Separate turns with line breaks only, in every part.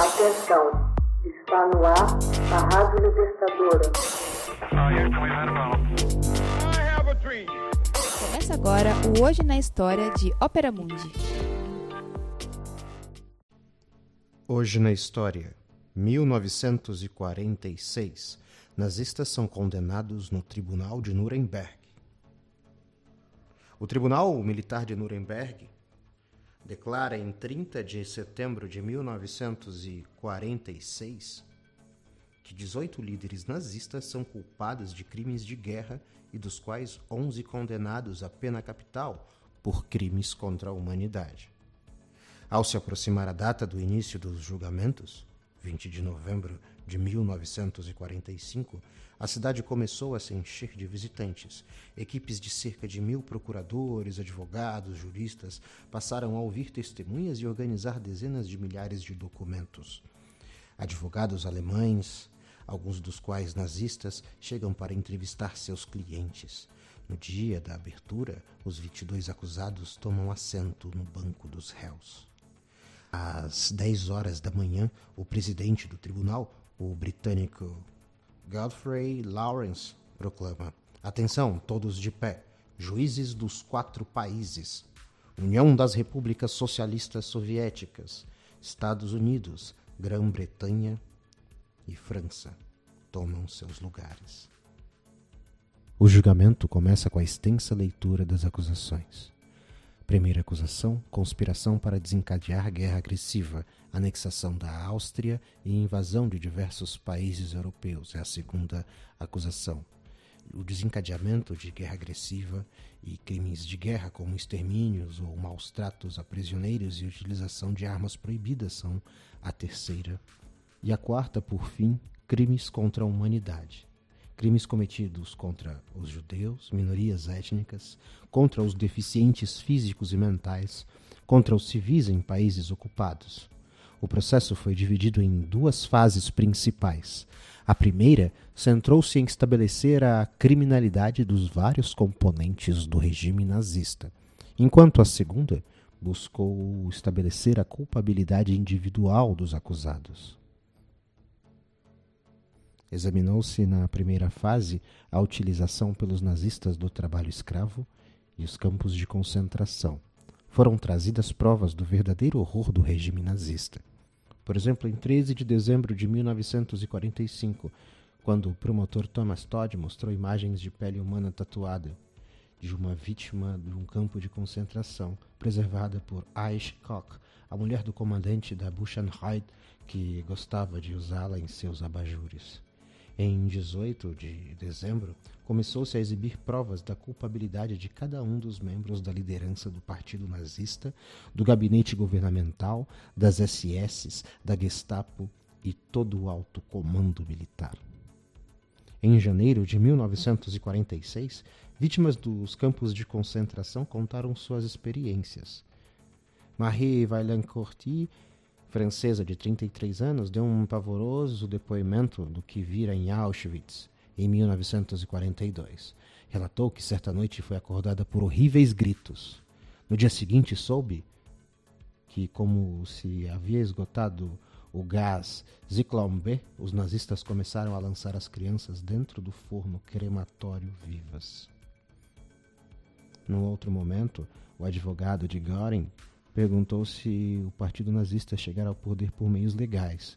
Atenção, está no ar a Rádio Libertadora.
Começa agora o Hoje na História de Ópera Mundi.
Hoje na História, 1946. Nazistas são condenados no Tribunal de Nuremberg. O Tribunal Militar de Nuremberg declara em 30 de setembro de 1946 que 18 líderes nazistas são culpados de crimes de guerra e dos quais 11 condenados à pena capital por crimes contra a humanidade. Ao se aproximar a data do início dos julgamentos, 20 de novembro de 1945, a cidade começou a se encher de visitantes. Equipes de cerca de mil procuradores, advogados, juristas passaram a ouvir testemunhas e organizar dezenas de milhares de documentos. Advogados alemães, alguns dos quais nazistas, chegam para entrevistar seus clientes. No dia da abertura, os 22 acusados tomam assento no banco dos réus. Às 10 horas da manhã, o presidente do tribunal, o britânico Godfrey Lawrence, proclama: Atenção, todos de pé, juízes dos quatro países: União das Repúblicas Socialistas Soviéticas, Estados Unidos, Grã-Bretanha e França tomam seus lugares. O julgamento começa com a extensa leitura das acusações. Primeira acusação: conspiração para desencadear guerra agressiva, anexação da Áustria e invasão de diversos países europeus. É a segunda acusação. O desencadeamento de guerra agressiva e crimes de guerra, como extermínios ou maus tratos a prisioneiros e utilização de armas proibidas, são a terceira. E a quarta, por fim, crimes contra a humanidade crimes cometidos contra os judeus, minorias étnicas, contra os deficientes físicos e mentais, contra os civis em países ocupados. O processo foi dividido em duas fases principais. A primeira centrou-se em estabelecer a criminalidade dos vários componentes do regime nazista, enquanto a segunda buscou estabelecer a culpabilidade individual dos acusados. Examinou-se na primeira fase a utilização pelos nazistas do trabalho escravo e os campos de concentração. Foram trazidas provas do verdadeiro horror do regime nazista. Por exemplo, em 13 de dezembro de 1945, quando o promotor Thomas Todd mostrou imagens de pele humana tatuada de uma vítima de um campo de concentração preservada por Aish Koch, a mulher do comandante da Buchenwald que gostava de usá-la em seus abajures. Em 18 de dezembro, começou-se a exibir provas da culpabilidade de cada um dos membros da liderança do Partido Nazista, do gabinete governamental, das SS, da Gestapo e todo o alto comando militar. Em janeiro de 1946, vítimas dos campos de concentração contaram suas experiências. Marie Vaillancourt francesa de 33 anos, deu um pavoroso depoimento do que vira em Auschwitz em 1942. Relatou que certa noite foi acordada por horríveis gritos. No dia seguinte soube que, como se havia esgotado o gás Zyklon B, os nazistas começaram a lançar as crianças dentro do forno crematório vivas. Num outro momento, o advogado de Göring perguntou se o partido nazista chegara ao poder por meios legais.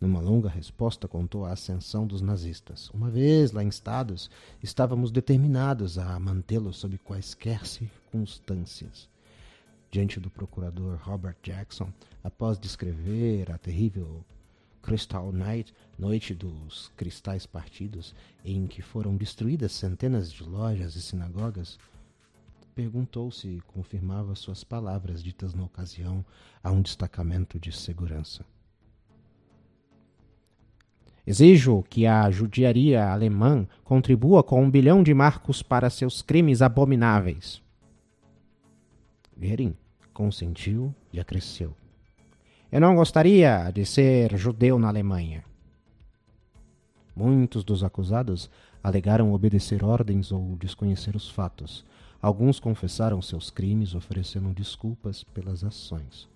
Numa longa resposta, contou a ascensão dos nazistas. Uma vez lá instados, estávamos determinados a mantê-los sob quaisquer circunstâncias. Diante do procurador Robert Jackson, após descrever a terrível Crystal Night, noite dos cristais partidos, em que foram destruídas centenas de lojas e sinagogas, perguntou se confirmava suas palavras ditas na ocasião a um destacamento de segurança. Exijo que a judiaria alemã contribua com um bilhão de marcos para seus crimes abomináveis. Goering consentiu e acresceu. Eu não gostaria de ser judeu na Alemanha. Muitos dos acusados alegaram obedecer ordens ou desconhecer os fatos, Alguns confessaram seus crimes, oferecendo desculpas pelas ações.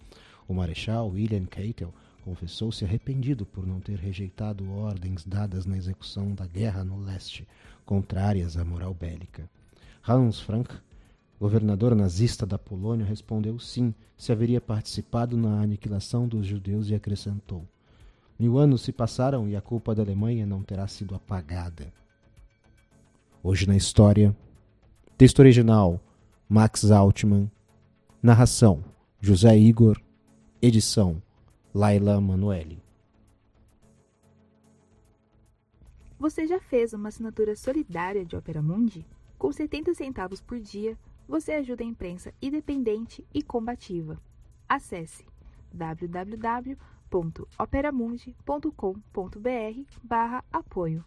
O marechal William Keitel confessou-se arrependido por não ter rejeitado ordens dadas na execução da guerra no leste, contrárias à moral bélica. Hans Frank, governador nazista da Polônia, respondeu sim, se haveria participado na aniquilação dos judeus e acrescentou: Mil anos se passaram e a culpa da Alemanha não terá sido apagada. Hoje na história. Texto original: Max Altman. Narração: José Igor. Edição: Laila Manoeli.
Você já fez uma assinatura solidária de Opera Mundi? Com 70 centavos por dia, você ajuda a imprensa independente e combativa. Acesse www.operamundi.com.br/apoio.